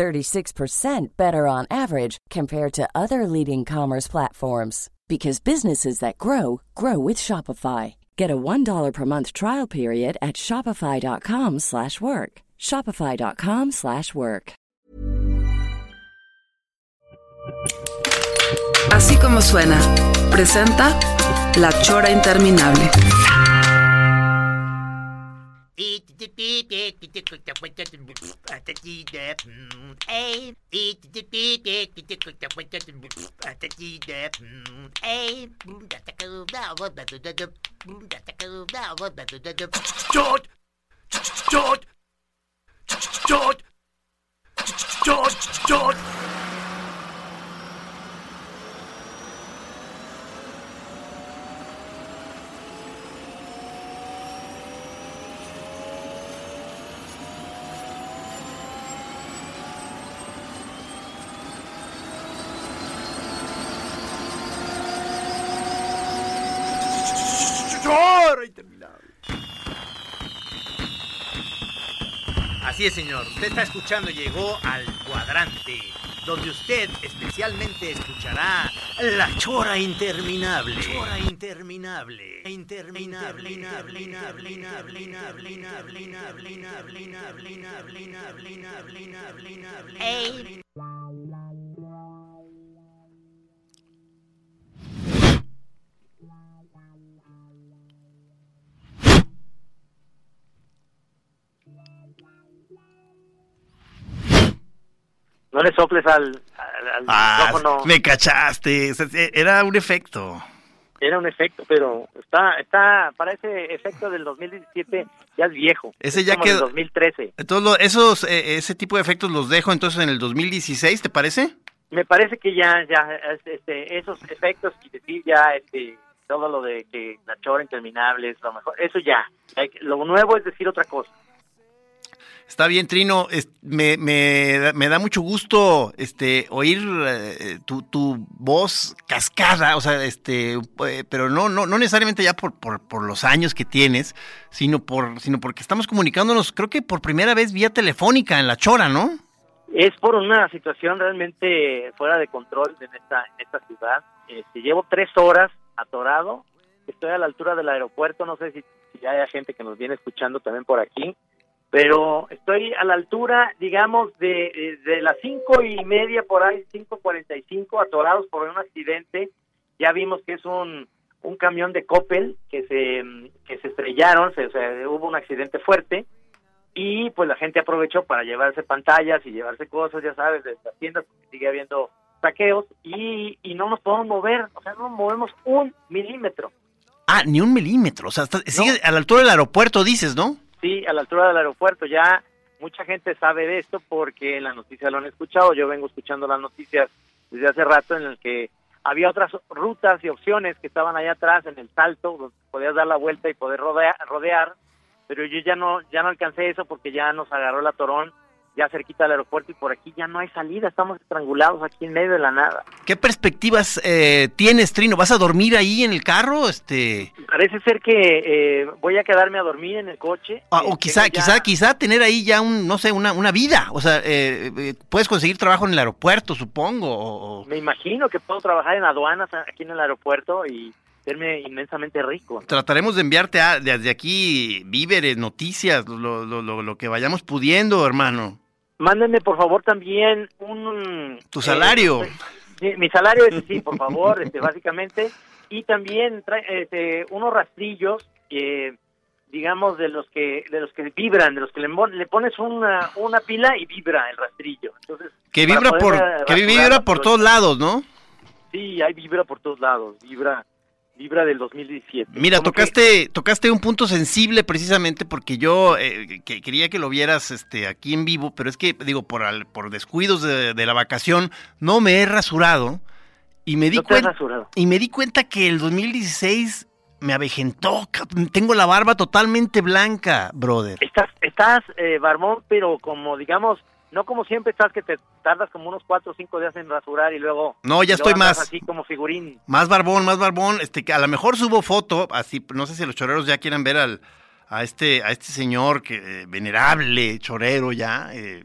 36% better on average compared to other leading commerce platforms because businesses that grow grow with Shopify. Get a $1 per month trial period at shopify.com/work. shopify.com/work. Así como suena, presenta La Chora Interminable. George! George! George! George! George! Así es, señor. Usted está escuchando, llegó al cuadrante, donde usted especialmente escuchará la chora interminable. Chora interminable. Interminable. Interminable. Interminable. No le soples al, al, al Ah, micrófono. me cachaste. Era un efecto. Era un efecto, pero está, está, para ese efecto del 2017 ya es viejo. Ese Es ya como del quedó- 2013. Entonces, lo- esos, eh, ese tipo de efectos los dejo entonces en el 2016, ¿te parece? Me parece que ya, ya, es- este, esos efectos y decir ya, este, todo lo de que la chora interminable es lo mejor, eso ya. Lo nuevo es decir otra cosa. Está bien, Trino. me, me, me da mucho gusto este, oír eh, tu, tu voz cascada, o sea, este, eh, pero no, no, no necesariamente ya por, por, por los años que tienes, sino por, sino porque estamos comunicándonos, creo que por primera vez vía telefónica en la Chora, ¿no? Es por una situación realmente fuera de control en esta, en esta ciudad. Este, llevo tres horas atorado. Estoy a la altura del aeropuerto. No sé si, si hay gente que nos viene escuchando también por aquí. Pero estoy a la altura, digamos, de, de, de las cinco y media por ahí, cinco cuarenta y cinco, atorados por un accidente. Ya vimos que es un, un camión de Coppel que se, que se estrellaron, se, o sea, hubo un accidente fuerte y pues la gente aprovechó para llevarse pantallas y llevarse cosas, ya sabes, de las tiendas, porque sigue habiendo saqueos y, y no nos podemos mover, o sea, no nos movemos un milímetro. Ah, ni un milímetro, o sea, está- sigue a la altura del aeropuerto, dices, ¿no? Sí, a la altura del aeropuerto. Ya mucha gente sabe de esto porque en la noticia lo han escuchado, yo vengo escuchando las noticias desde hace rato en el que había otras rutas y opciones que estaban allá atrás en el salto, donde podías dar la vuelta y poder rodea- rodear, pero yo ya no ya no alcancé eso porque ya nos agarró el atorón ya cerquita del aeropuerto y por aquí ya no hay salida, estamos estrangulados aquí en medio de la nada. ¿Qué perspectivas eh, tienes, Trino? ¿Vas a dormir ahí en el carro? Este, Parece ser que eh, voy a quedarme a dormir en el coche. ah, Eh, o quizá, tengo ya- quizá, quizá tener ahí ya un, no sé, una, una vida. O sea, eh, eh, puedes conseguir trabajo en el aeropuerto, supongo. o- o- Me imagino que puedo trabajar en aduanas aquí en el aeropuerto y serme inmensamente rico. Trataremos de enviarte a- desde aquí víveres, noticias, lo, lo, lo, lo que vayamos pudiendo, hermano. Mándenme por favor también un... Tu salario. eh, sí, mi salario es sí, por favor, este, básicamente. Y también trae, este, unos rastrillos, eh, digamos, de los que de los que vibran, de los que le, pones una, una pila y vibra el rastrillo. Entonces, Que vibra por, eh, que vibra por todos lados, ¿no? Sí, hay vibra por todos lados, vibra vibra del 2017. Mira, que- tocaste, tocaste un punto sensible precisamente porque yo eh, que quería que lo vieras este, aquí en vivo, pero es que, digo, por, al- por descuidos de, de la vacación, no me he rasurado Y me di No cuenta y me di cuenta que el 2016 me avejentó. Tengo la barba totalmente blanca, brother. Estás, estás eh, barbón, pero como digamos, no como siempre estás que te tardas como unos cuatro o cinco días en rasurar y luego... No, ya estoy más. Así como figurín. Más barbón, más barbón. Este, que a lo mejor subo foto, así, no sé si los choreros ya quieran ver al, a este, a este señor que eh, venerable chorero ya. eh,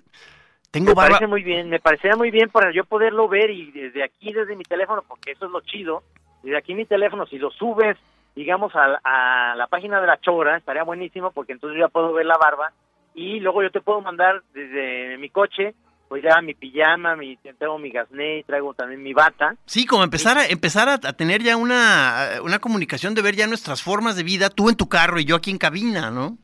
tengo Me barba. parece muy bien, me parecería muy bien para yo poderlo ver y desde aquí, desde mi teléfono, porque eso es lo chido, desde aquí mi teléfono, si lo subes, digamos, a, a la página de la chora, estaría buenísimo porque entonces yo ya puedo ver la barba y luego yo te puedo mandar desde mi coche, pues ya mi pijama, mi, tengo mi gasné, traigo también mi bata. Sí, como empezar a empezar a, a tener ya una, una comunicación de ver ya nuestras formas de vida, tú en tu carro y yo aquí en cabina, ¿no?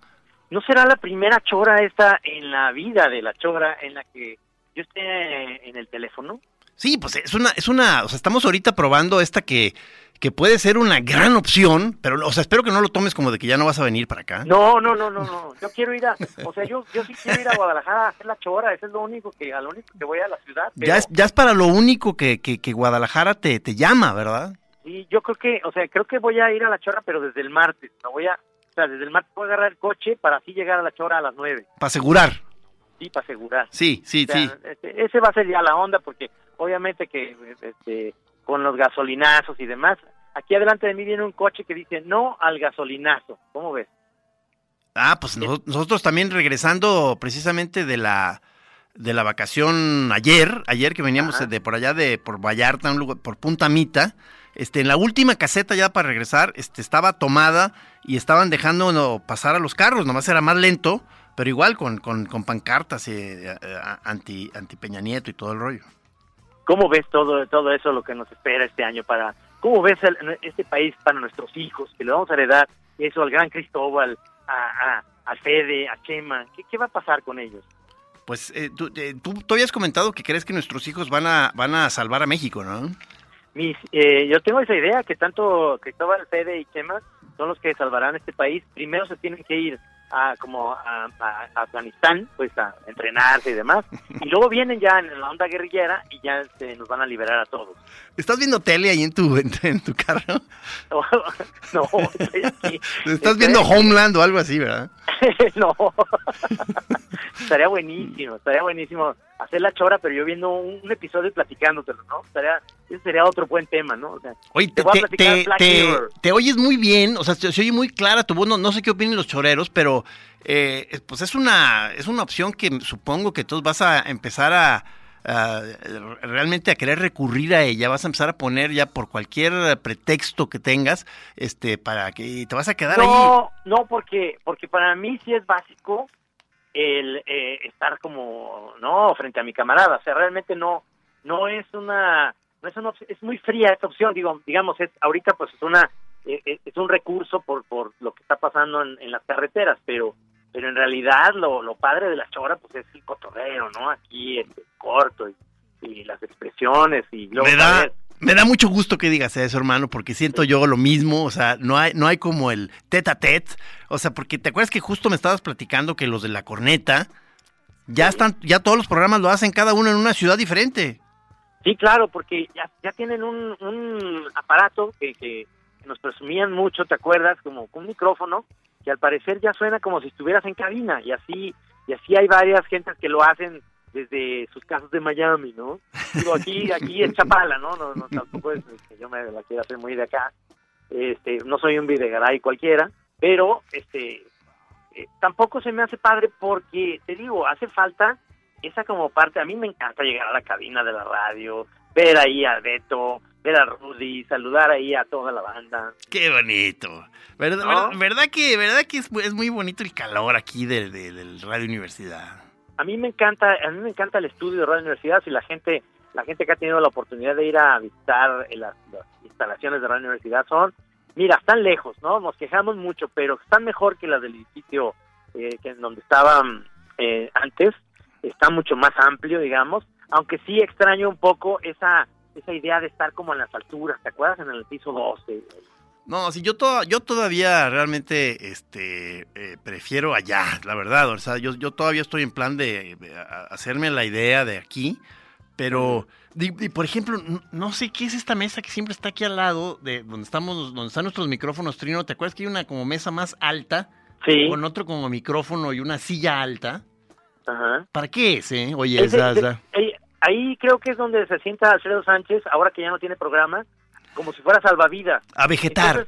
¿No será la primera chora esta en la vida de la chora en la que yo esté en el teléfono? Sí, pues es una, es una, o sea, estamos ahorita probando esta que, que puede ser una gran opción, pero, o sea, espero que no lo tomes como de que ya no vas a venir para acá. No, no, no, no, no. Yo quiero ir a, o sea, yo, yo sí quiero ir a Guadalajara a hacer la chora. Eso es lo único que, a lo único que voy a la ciudad. Pero Ya es, ya es para lo único que, que, que Guadalajara te, te llama, ¿verdad? sí, yo creo que, o sea, creo que voy a ir a la chora, pero desde el martes. No voy a, o sea, desde el martes voy a agarrar el coche para así llegar a la chora a las nueve. Para asegurar. Sí, para asegurar. Sí, sí, O sea, sí. este, ese va a ser ya la onda, porque obviamente que este, con los gasolinazos y demás, aquí adelante de mí viene un coche que dice no al gasolinazo. ¿Cómo ves? Ah, pues nos- nosotros también regresando precisamente de la de la vacación ayer, ayer que veníamos Ajá. de por allá de por Vallarta, un lugar, por Punta Mita, este en la última caseta ya para regresar, este estaba tomada y estaban dejando no, pasar a los carros, nomás era más lento, pero igual con, con, con pancartas eh, eh, anti anti Peña Nieto y todo el rollo. ¿Cómo ves todo, todo eso, lo que nos espera este año para, cómo ves el- este país para nuestros hijos, que le vamos a heredar eso al gran Cristóbal, a, a, a Fede, a Chema? ¿Qué, qué va a pasar con ellos? Pues eh, tú, eh, tú, tú habías comentado que crees que nuestros hijos van a van a salvar a México, ¿no? Mis, eh, yo tengo esa idea que tanto Cristóbal, Fede y Chema son los que salvarán este país. Primero se tienen que ir a como a, a- a Afganistán, pues a entrenarse y demás, y luego vienen ya en la onda guerrillera y ya este, nos van a liberar a todos. ¿Estás viendo tele ahí en tu en, en tu carro? no, estoy aquí. Estás viendo. Homeland o algo así, ¿verdad? no. estaría buenísimo, estaría buenísimo hacer la chora, pero yo viendo un, un episodio y platicándotelo, ¿no? Estaría, ese sería otro buen tema, ¿no? O sea, Oye, Te te, voy a te, te- te- oyes muy bien, o sea, se, oye muy clara tu voz, no, no sé qué opinen los choreros, pero eh, pues es una, es una opción que supongo que tú vas a empezar a, a, realmente a querer recurrir a ella, vas a empezar a poner ya por cualquier pretexto que tengas, este, para que te vas a quedar ahí. no, no, porque, porque para mí sí es básico el eh, estar como, no, frente a mi camarada, o sea, realmente no, no es una, no es una es muy fría esta opción, digo, digamos, es, ahorita pues es una, eh, eh, es un recurso por, por lo que está pasando en, en las carreteras, pero, pero en realidad lo, lo padre de la chora pues es el cotorreo, ¿no? Aquí este, corto y, y las expresiones y luego Me da, me da mucho gusto que digas eso, hermano, porque siento yo lo mismo, o sea, no hay, no hay como el tete a tete, o sea, porque te acuerdas que justo me estabas platicando que los de la corneta ya están, ya todos los programas lo hacen cada uno en una ciudad diferente. Sí, claro, porque ya, ya tienen un, un aparato que, que nos presumían mucho, ¿te acuerdas? Como un micrófono que al parecer ya suena como si estuvieras en cabina y así y así hay varias gentes que lo hacen desde sus casas de Miami, ¿no? Digo, aquí aquí es Chapala, ¿no? No, no tampoco es que yo me la quiera hacer muy de acá. Este, no soy un videgaray cualquiera, pero este eh, tampoco se me hace padre porque te digo, hace falta esa como parte, a mí me encanta llegar a la cabina de la radio, ver ahí a Beto, ver a Rudy, saludar ahí a toda la banda. Qué bonito. ¿Verdad, ¿No? verdad, verdad que, verdad que es, muy- es muy bonito el calor aquí de, de- del Radio Universidad? A mí me encanta, a mí me encanta el estudio de Radio Universidad, si la gente, la gente que ha tenido la oportunidad de ir a visitar eh, las, las instalaciones de Radio Universidad son, mira, están lejos, ¿no? Nos quejamos mucho, pero están mejor que las del edificio eh, que en donde estaban eh, antes, está mucho más amplio, digamos, aunque sí extraño un poco esa esa idea de estar como en las alturas, ¿te acuerdas? En el piso 12. No, sí, yo, to- yo todavía realmente este, eh, prefiero allá, la verdad. O sea, yo, yo todavía estoy en plan de, de a- hacerme la idea de aquí, Pero, y, por ejemplo, no, sé qué es esta mesa que siempre está aquí al lado de donde estamos, donde están nuestros micrófonos, Trino. ¿Te acuerdas que hay una como mesa más alta? Sí. Con otro como micrófono y una silla alta. Ajá. ¿Para qué es, eh? Oye, esa, ahí creo que es donde se sienta Alfredo Sánchez, ahora que ya no tiene programa, como si fuera salvavidas. A vegetar.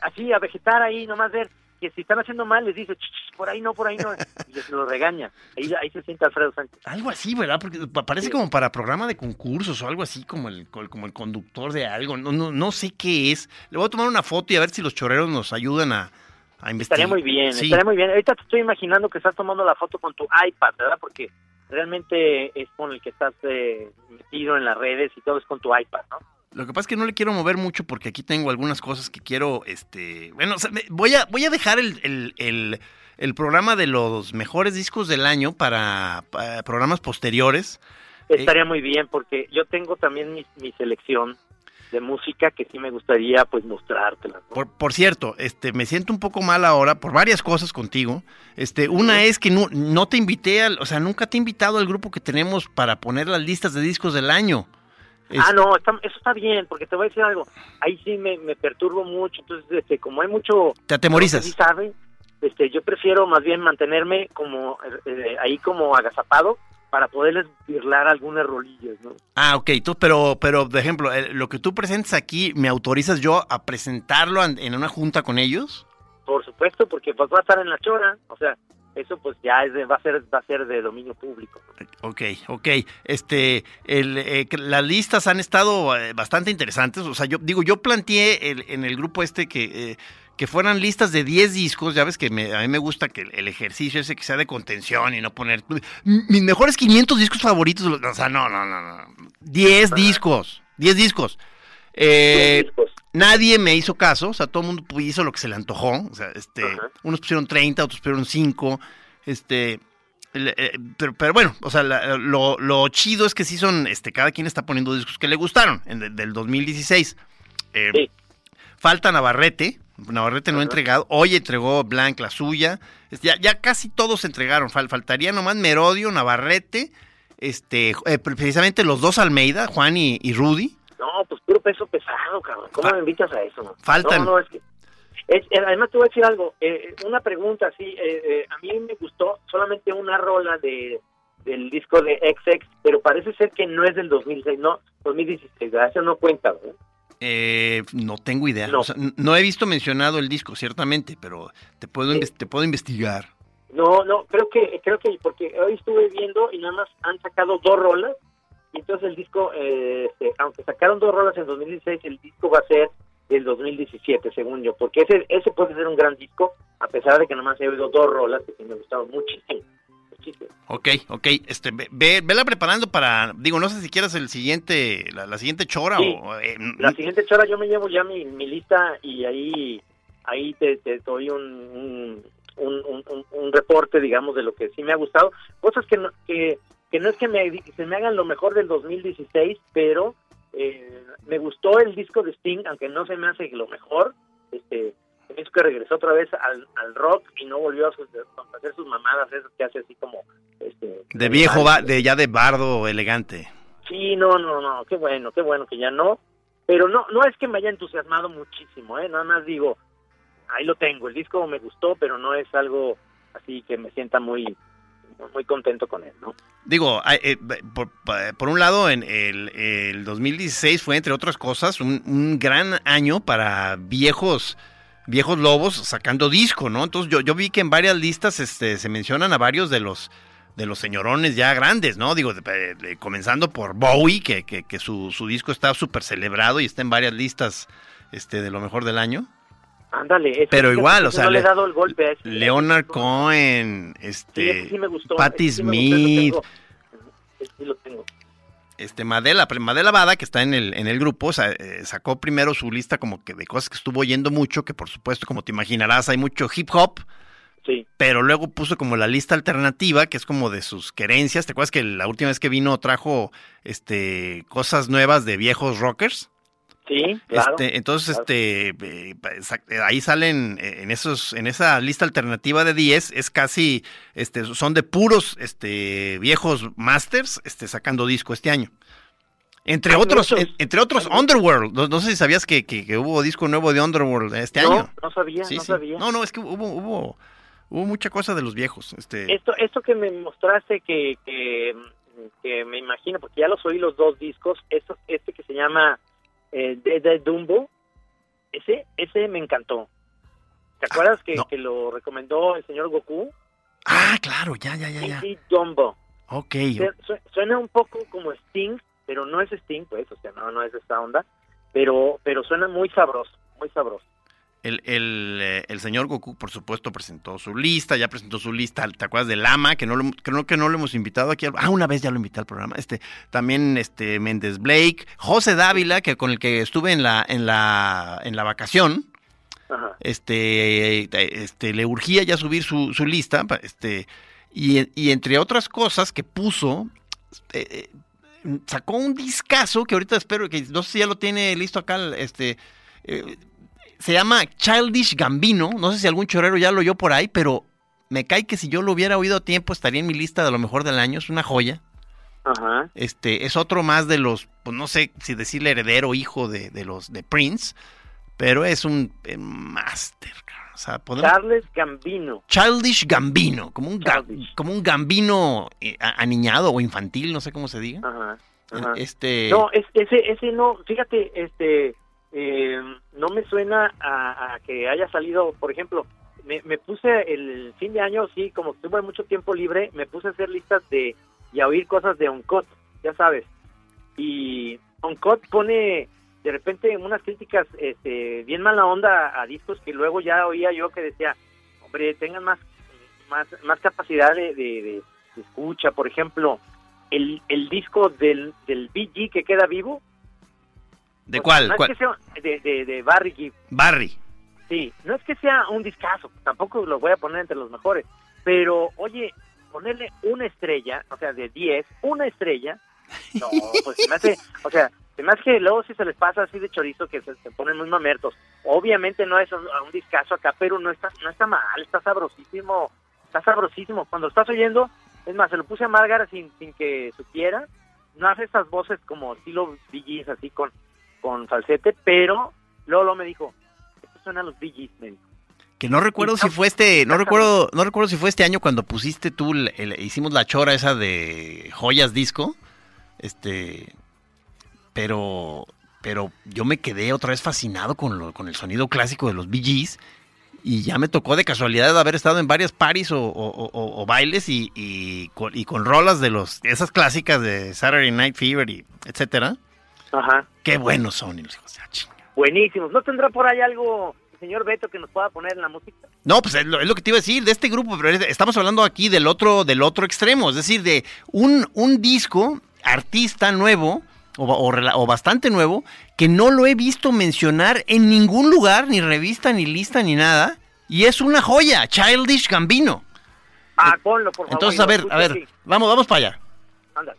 así, a vegetar ahí, nomás ver que si están haciendo mal, les dice, por ahí no, por ahí no, y les lo regaña. Ahí, ahí se sienta Alfredo Sánchez. Algo así, ¿verdad? Porque parece como para programa de concursos o algo así, como el, como el conductor de algo. No, no, no sé qué es. Le voy a tomar una foto y a ver si los choreros nos ayudan a, a investigar. Estaría muy bien, estaría muy bien. Ahorita te estoy imaginando que estás tomando la foto con tu iPad, ¿verdad? Porque realmente es con el que estás eh, metido en las redes y todo es con tu iPad, ¿no? Lo que pasa es que no le quiero mover mucho porque aquí tengo algunas cosas que quiero, este, bueno, voy a voy a dejar el, el, programa de los mejores discos del año para, programas posteriores. Estaría muy bien porque yo tengo también mi, mi selección de música que sí me gustaría pues mostrártela. Por, por cierto, este me siento un poco mal ahora por varias cosas contigo. Este, una es que no, no te invité al, o sea, nunca te he invitado al grupo que tenemos para poner las listas de discos del año. Ah, no, eso está bien, porque te voy a decir algo. Ahí sí me, me perturbo mucho, entonces, este, como hay mucho... Te atemorizas. sabe, este, yo prefiero más bien mantenerme como eh, ahí como agazapado para poderles birlar algunas rolillas, ¿no? Ah, ok, tú, pero, pero, por ejemplo, lo que tú presentes aquí, ¿me autorizas yo a presentarlo en una junta con ellos? Por supuesto, porque pues va a estar en la chora, o sea, eso pues ya es va a ser va a ser de dominio público. Ok, ok. Este, el, eh, las listas han estado eh, bastante interesantes. O sea, yo digo, yo planteé en el grupo este que eh, que fueran listas de 10 discos, ya ves que a mí me gusta que el, ejercicio ese que sea de contención y no poner mis mejores 500 discos favoritos, o sea, no, no, no, no. 10 discos, 10 discos. Eh, nadie me hizo caso, o sea, todo el mundo hizo lo que se le antojó, o sea, este, unos pusieron 30, otros pusieron 5, este, eh, pero, pero, bueno, o sea, lo, lo, chido es que sí son, este, cada quien está poniendo discos que le gustaron, en, del 2016. Eh, sí. Falta Navarrete, Navarrete no ha entregado. Hoy entregó Blanc la suya. Ya, ya casi todos entregaron. faltaría nomás Merodio, Navarrete, este, eh, precisamente los dos Almeida, Juan y, Rudy. No, pues puro peso pesado, cabrón. ¿Cómo me invitas a eso? Faltan. No, no, es que. además te voy a decir algo, eh, una pregunta así, eh, a mí me gustó solamente una rola de del disco de XX, pero parece ser que no es del 2006, no, 2016, eso no cuenta, ¿verdad? Eh, no tengo idea. No. he visto mencionado el disco, ciertamente, pero te puedo, te puedo investigar. No, no, creo que, creo que, porque hoy estuve viendo y nada más han sacado dos rolas, y entonces el disco, eh, este, aunque sacaron dos rolas en 2016, el disco va a ser del 2017, según yo, porque ese, ese puede ser un gran disco, a pesar de que nada más he oído dos rolas que me gustaron muchísimo. Ok, ok, este, ve, vela preparando para, digo, no sé si quieras el siguiente, la, siguiente chora o... Eh, la siguiente chora yo me llevo ya mi, mi lista y ahí, ahí te, te doy un, un, un, reporte, digamos, de lo que sí me ha gustado. Cosas que no, que, que no es que me, se me hagan lo mejor del 2016, pero eh, me gustó el disco de Sting, aunque no se me hace lo mejor, este es que regresó otra vez al, al rock y no volvió a, hacer sus mamadas esas que hace así como este de viejo va de ya de bardo elegante. Sí no no no qué bueno qué bueno que ya no pero no no es que me haya entusiasmado muchísimo eh nada más digo ahí lo tengo el disco me gustó pero no es algo así que me sienta muy muy contento con él, ¿no? Digo, eh, por, un lado, en el, el, 2016 fue, entre otras cosas, un, un gran año para viejos Viejos Lobos sacando disco, ¿no? Entonces yo, yo vi que en varias listas este, se mencionan a varios de los de los señorones ya grandes, ¿no? Digo, comenzando por Bowie, que, que, su, su, disco está súper celebrado y está en varias listas este, de lo mejor del año. Ándale, pero igual, o sea, le he dado el golpe a Leonard Cohen, este, Patti Smith. sí lo tengo este Madela, Madela Bada, que está en el, en el grupo, eh, sacó primero su lista como que de cosas que estuvo oyendo mucho, que por supuesto, como te imaginarás, hay mucho hip hop. Sí. Pero luego puso como la lista alternativa, que es como de sus querencias. ¿Te acuerdas que la última vez que vino trajo este cosas nuevas de viejos rockers? Sí, claro. Este, entonces, este, eh, eh, ahí salen eh, en esos, en esa lista alternativa de 10, es casi, este, son de puros, este, viejos masters, este, sacando disco este año. Entre Hay otros, en- entre otros, Underworld. No, no sé si sabías que, que- que hubo disco nuevo de Underworld este no, año. no sabía, Sí, no sí. sabía. No, no, es que hubo, hubo, hubo mucha cosa de los viejos. Este, Esto, esto que me mostraste que, que, que me imagino, porque ya los oí los dos discos, esto, este que se llama eh, Dead Dead Dumbo, ese, ese me encantó. ¿Te acuerdas que, no. que lo recomendó el señor Goku? Ah, claro, ya, ya, ya, ya. Dumbo. Ok. Su- Suena un poco como Sting, pero no es Sting, pues, o sea, no, no es de esta onda, pero, pero suena muy sabroso, muy sabroso. El, el, eh, el señor Goku, por supuesto, presentó su lista, ya presentó su lista, ¿te acuerdas de Lama? Que no lo, creo que no lo hemos invitado aquí. al- Ah, una vez ya lo invité al programa. Este, también este Méndez Blake, José Dávila, que con el que estuve en la, en la, en la vacación, Ajá. este, este, le urgía ya subir su, su lista, este, y, y entre otras cosas que puso, eh, eh, sacó un discazo que ahorita espero que, no sé si ya lo tiene listo acá, este, eh, se llama Childish Gambino, no sé si algún chorero ya lo oyó por ahí, pero me cae que si yo lo hubiera oído a tiempo estaría en mi lista de lo mejor del año, es una joya. Ajá. Este, es otro más de los, pues no sé si decirle heredero o hijo de, de los de Prince, pero es un eh, máster, o sea, podemos, Charles Gambino. Childish Gambino, como un, ga- como un gambino eh, aniñado o infantil, no sé cómo se diga. Ajá. Ajá. Este, No, es, ese, ese no, fíjate, este, eh, no me suena a, a que haya salido, por ejemplo, me, puse el fin de año, sí, como tuve mucho tiempo libre, me puse a hacer listas de, y a oír cosas de Oncot, ya sabes, y Oncot pone de repente unas críticas este, bien mala onda a, discos que luego ya oía yo que decía, hombre, tengan más, más, más capacidad de- de escucha, por ejemplo, el, el disco del, del BG que queda vivo. ¿De cuál? No ¿Cuál? es que sea de, de, de Barry Gibb, Barry. sí. No es que sea un discazo, tampoco lo voy a poner entre los mejores. Pero, oye, ponerle una estrella, o sea, de 10, una estrella, no, pues se me hace, o sea, se me hace que luego si se les pasa así de chorizo que se, se ponen muy mamertos. Obviamente no es un, un discazo acá, pero no está, no está mal, está sabrosísimo, está sabrosísimo. Cuando estás oyendo, es más, se lo puse a Margar sin, sin que supiera, no hace esas voces como estilo BGs así con, con falsete, pero luego me dijo, esto suena a los BGs, me dijo. Que no recuerdo si fue este, no recuerdo, no recuerdo si fue este año cuando pusiste tú, el- el- hicimos la chora esa de joyas disco, este, pero, pero yo me quedé otra vez fascinado con, lo- con el sonido clásico de los Bee Gees y ya me tocó de casualidad haber estado en varias paris o, o- o- o bailes y, y con, y con rolas de los, esas clásicas de Saturday Night Fever y etcétera. Ajá. Qué buenos son, y los hijos de la chinga. Buenísimos. ¿No tendrá por ahí algo, el señor Beto, que nos pueda poner en la música? No, pues es lo, es lo que te iba a decir de este grupo, pero es- estamos hablando aquí del otro, del otro extremo, es decir, de un, un disco, artista nuevo, o, bastante nuevo, que no lo he visto mencionar en ningún lugar, ni revista, ni lista, ni nada, y es una joya, Childish Gambino. Ah, ponlo, por favor. Entonces, a ver, a ver, vamos, vamos para allá. Ándale.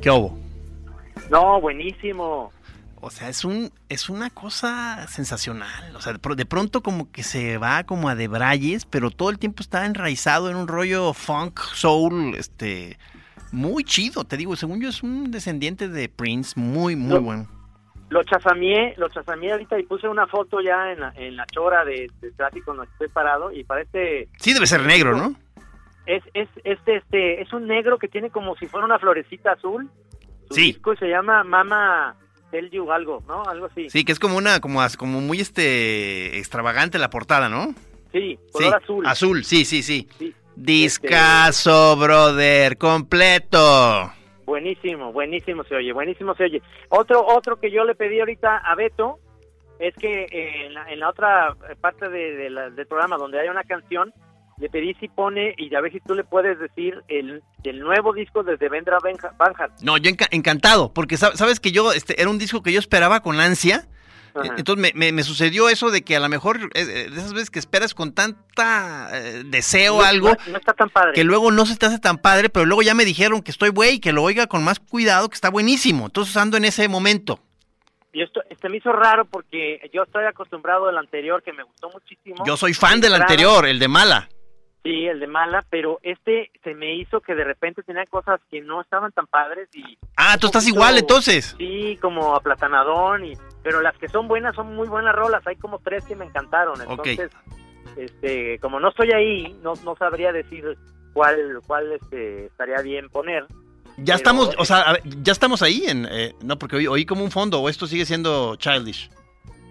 ¿Qué hubo? No, buenísimo. O sea, es un es una cosa sensacional. O sea, de, pro- de pronto como que se va como a debrayes, pero todo el tiempo está enraizado en un rollo funk, soul, este, muy chido. Te digo, según yo es un descendiente de Prince, muy, muy No. bueno. Lo chazamié, lo chazamié ahorita y puse una foto ya en la, en la chora de, de tráfico donde estoy parado y parece Sí, debe ser negro, ¿no? Es es este este es un negro que tiene como si fuera una florecita azul. Su Sí. disco se llama Mama Tell You algo, ¿no? Algo así. Sí, que es como una, como, como muy este extravagante la portada, ¿no? Sí, Sí, color azul. Azul, sí, sí, sí. Sí. Discaso, brother, completo. Buenísimo, buenísimo se oye, buenísimo se oye. Otro, otro que yo le pedí ahorita a Beto es que eh, en, la, en la otra parte de, de la- del programa donde hay una canción, le pedí si pone, y a ver si tú le puedes decir, el, el nuevo disco de Devendra Banha- Banhart. No, yo enca- encantado, porque sab- sabes que yo, este, era un disco que yo esperaba con ansia. Ajá. Eh, Entonces me, me- me sucedió eso de que a lo mejor eh, eh, de esas veces que esperas con tanta eh, deseo No- algo, No, no está tan padre. que luego no se te hace tan padre, pero luego ya me dijeron que estoy güey, que lo oiga con más cuidado, que está buenísimo. Entonces ando en ese momento. Y esto este me hizo raro porque yo estoy acostumbrado al anterior que me gustó muchísimo. Yo soy fan del anterior, el de Mala. Sí, el de Mala, pero este se me hizo que de repente tenía cosas que no estaban tan padres y Ah, tú estás poquito- igual entonces. Sí, como aplatanadón, y, pero las que son buenas son muy buenas rolas. Hay como tres que me encantaron. Entonces, este, como no estoy ahí, no, no sabría decir cuál, cuál este, estaría bien poner. Ya Pero- estamos, o sea, a ver, ya estamos ahí en, eh, no, porque oí, oí como un fondo, o esto sigue siendo childish.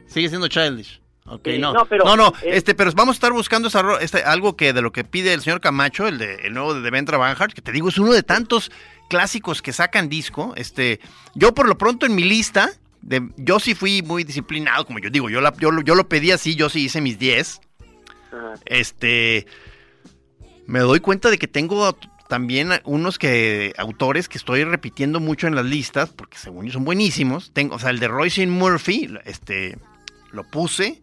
Sigue siendo childish. Sí, no. no, pero, no, no, eh, este, pero vamos a estar buscando esa este, algo que de lo que pide el señor Camacho, el de el nuevo de Devendra Banhart, que te digo, es uno de tantos clásicos que sacan disco. Este, yo por lo pronto en mi lista, de, yo sí fui muy disciplinado, como yo digo, yo, la, yo, lo- yo lo pedí así, yo sí hice mis 10. Ajá. Este, me doy cuenta de que tengo también unos que autores que estoy repitiendo mucho en las listas, porque según yo son buenísimos. Tengo, o sea, el de Royce Murphy, este, lo puse.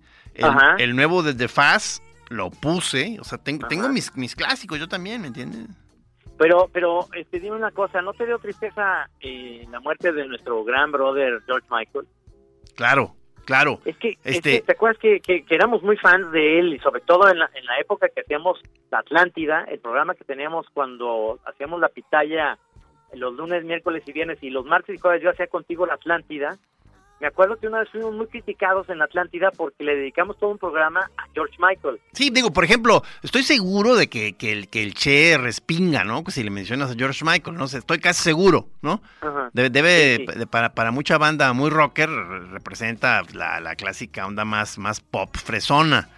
El, nuevo de The Fast, lo puse. O sea, tengo, tengo mis, mis clásicos, yo también, ¿me entiendes? Pero, pero, este, dime una cosa, ¿no te dio tristeza eh, la muerte de nuestro gran brother George Michael? Claro, claro. Es que, es Este- que, ¿te acuerdas que, que- que éramos muy fans de él y sobre todo en la, en la época que hacíamos La Atlántida, el programa que teníamos cuando hacíamos la pitaya los lunes, miércoles y viernes y los martes y jueves yo hacía contigo La Atlántida. Me acuerdo que una vez fuimos muy criticados en La Atlántida porque le dedicamos todo un programa a George Michael. Sí, digo, por ejemplo, estoy seguro de que, que el, que el Che respinga, ¿no? Que si le mencionas a George Michael, no sé, estoy casi seguro, ¿no? Ajá. Debe, debe- Sí, sí. de- para, para mucha banda muy rocker re- representa la, la clásica onda más, más pop fresona.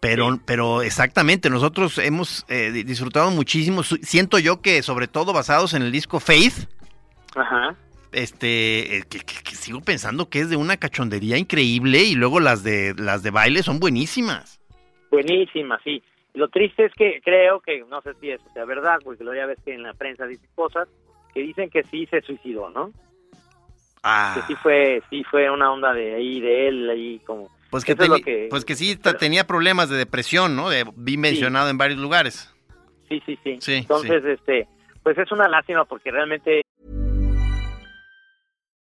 Pero, Sí. pero exactamente, nosotros hemos eh, di- disfrutado muchísimo. Siento yo que sobre todo basados en el disco Faith, Ajá. Este, eh, que, que- que sigo pensando que es de una cachondería increíble y luego las de las de baile son buenísimas. Buenísima, sí. Lo triste es que creo que, no sé si eso sea verdad, porque luego ya ves que en la prensa dicen cosas que dicen que sí se suicidó, ¿no? Ah, Que sí fue, sí fue una onda de ahí, de él, ahí como... pues que, lo teni- que- pues que sí tenía problemas de depresión, ¿no? De, vi mencionado en varios lugares. Sí, sí, sí. Sí, Entonces, este, pues es una lástima porque realmente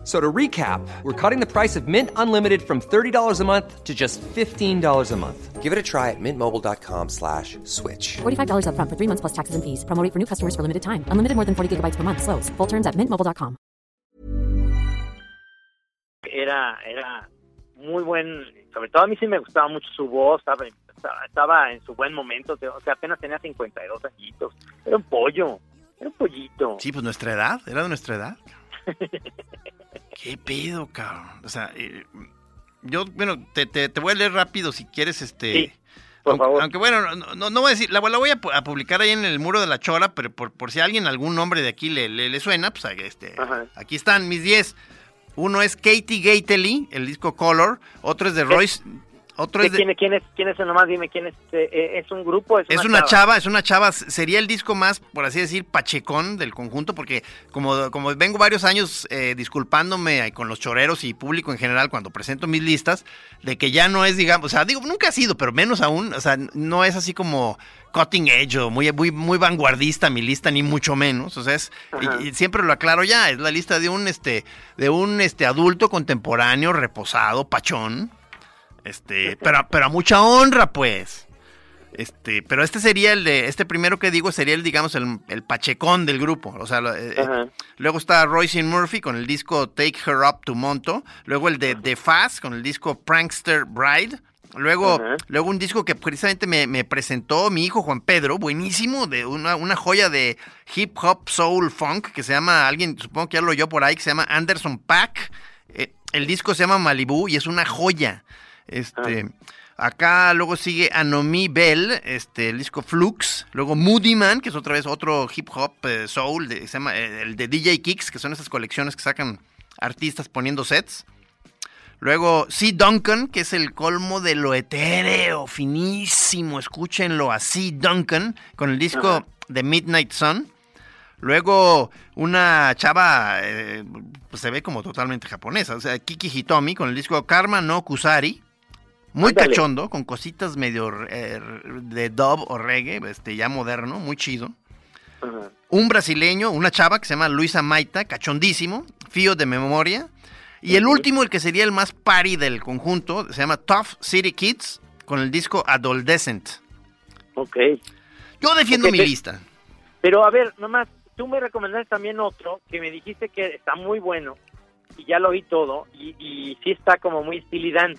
F- So to recap, we're cutting the price of Mint Unlimited from $30 a month to just $15 a month. Give it a try at mintmobile.com slash switch. $45 upfront for three months plus taxes and fees. Promo for new customers for limited time. Unlimited more than 40 gigabytes per month. Slows. Full terms at mintmobile.com. era, era muy buen, sobre todo a mí sí me gustaba mucho su voz, estaba, estaba, estaba en su buen momento, o sea, apenas tenía 52 añitos, era un pollo, era un pollito. Sí, pues nuestra edad, era de nuestra edad. ¿Qué pedo, cabrón? O sea, eh, yo, bueno, te, te, te voy a leer rápido si quieres, este... Sí, por aunque, favor. aunque, bueno, no, no, no voy a decir, la, la voy a, pu- a publicar ahí en el muro de la chora, pero por, por si a alguien algún nombre de aquí le, le, le suena, pues este, Ajá. aquí están mis 10. Uno es Katie Gately, el disco Color, otro es de Royce, Otro es, de- ¿Quién, quién es, ¿Quién es nomás? Dime, ¿quién es? eh, eh, ¿Es un grupo? Es, es una chava, es una chava, sería el disco más, por así decir, pachecón del conjunto, porque como, como vengo varios años eh, disculpándome con los choreros y público en general cuando presento mis listas, de que ya no es, digamos, o sea, digo, nunca ha sido, pero menos aún, o sea, no es así como cutting edge o muy, muy, muy vanguardista mi lista, ni mucho menos, o sea, es, y siempre lo aclaro ya, es la lista de un, este, de un, este, adulto contemporáneo, reposado, pachón, este, pero, pero a mucha honra, pues. Este, pero este sería el de, este primero que digo sería el, digamos, el, el pachecón del grupo. O sea, eh, eh, luego está Royce Murphy con el disco Take Her Up to Monto. Luego el de The Fast con el disco Prankster Bride. Luego, luego un disco que precisamente me, me presentó mi hijo Juan Pedro, buenísimo, de una, una joya de hip hop soul funk que se llama, alguien supongo que ya lo oyó por ahí, que se llama Anderson Pack. Eh, el disco se llama Malibu y es una joya. Este, acá luego sigue Anomi Bell, este, el disco Flux. Luego Moody Man, que es otra vez otro hip hop eh, soul, de- se llama eh, el de DJ Kicks, que son esas colecciones que sacan artistas poniendo sets. Luego C. Duncan, que es el colmo de lo etéreo, finísimo. Escúchenlo a C. Duncan con el disco Ajá. The Midnight Sun. Luego una chava, eh, pues se ve como totalmente japonesa, o sea, Kiki Hitomi con el disco Karma no Kusari. Muy cachondo, con cositas medio eh, de dub o reggae, este, ya moderno, muy chido. Un brasileño, una chava que se llama Luisa Maita, cachondísimo, fío de memoria. Y el último, el que sería el más party del conjunto, se llama Tough City Kids, con el disco Adolescent. Ok. Yo defiendo mi lista. Pero a ver, nomás, tú me recomendaste también otro que me dijiste que está muy bueno y ya lo oí todo y, y sí está como muy estilidán.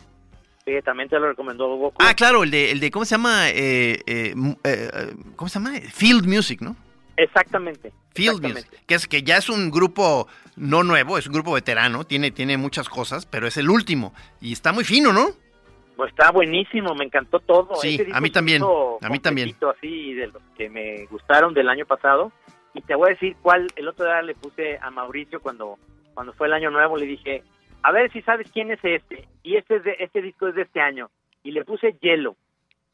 Que también te lo recomendó Goku. Ah, claro, el de, el de ¿cómo se llama? Eh, eh, eh, eh, ¿Cómo se llama? Field Music, ¿no? Exactamente. Field exactamente. Music, que es que ya es un grupo no nuevo, es un grupo veterano, tiene, tiene muchas cosas, pero es el último. Y está muy fino, ¿no? Pues está buenísimo, me encantó todo. Sí, a mí también, a mí también. Así de los que me gustaron del año pasado. Y te voy a decir cuál, el otro día le puse a Mauricio cuando, cuando fue el año nuevo, le dije, a ver si sabes quién es este. Y este, es de, este disco es de este año. Y le puse Hielo.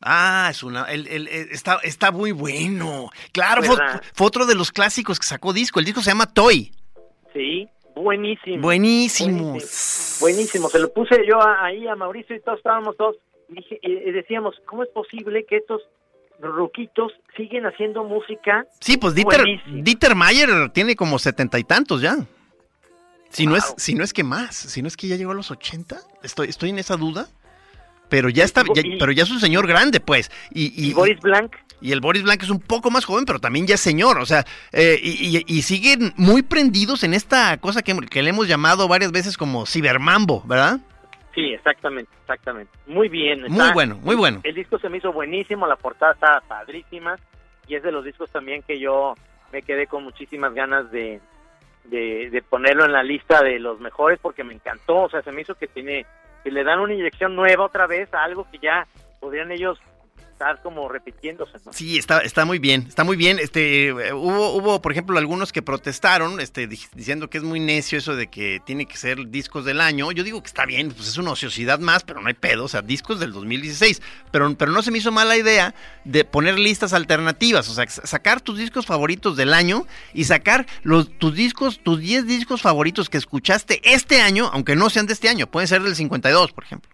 Ah, es una, el- el- el- está, está muy bueno. Claro, fue, otro de los clásicos que sacó disco. El disco se llama Toy. Sí, buenísimo. Buenísimo. Buenísimo. Buenísimo. Se lo puse yo a- ahí a Mauricio y todos estábamos todos. Y, dije, decíamos, ¿cómo es posible que estos ruquitos siguen haciendo música? Sí, pues Dieter, Buenísimo. Dieter Mayer tiene como setenta y tantos ya. Si no, es, si no es que más, si no es que ya llegó a los ochenta, estoy, estoy en esa duda. Pero ya está, ya- pero ya es un señor grande, pues. Y, Y, y- Boris Blanc, y el Boris Blanc es un poco más joven, pero también ya es señor. O sea, eh, y, siguen muy prendidos en esta cosa que, que le hemos llamado varias veces como cibermambo, ¿verdad? sí, exactamente, exactamente. Muy bien. Muy está- bueno, muy bueno. El disco se me hizo buenísimo, la portada está padrísima y es de los discos también que yo me quedé con muchísimas ganas de, de, de ponerlo en la lista de los mejores porque me encantó, o sea, se me hizo que tiene que le dan una inyección nueva otra vez a algo que ya podrían ellos estar como repitiéndose. Sí, está, está muy bien, está muy bien. Este, hubo, hubo, por ejemplo, algunos que protestaron, este, di- diciendo que es muy necio eso de que tiene que ser discos del año. Yo digo que está bien, pues es una ociosidad más, pero no hay pedo, o sea, discos del 2016. Pero, pero no se me hizo mala idea de poner listas alternativas, o sea, sa- sacar tus discos favoritos del año y sacar los, tus discos, tus 10 discos favoritos que escuchaste este año, aunque no sean de este año, pueden ser del 52, por ejemplo.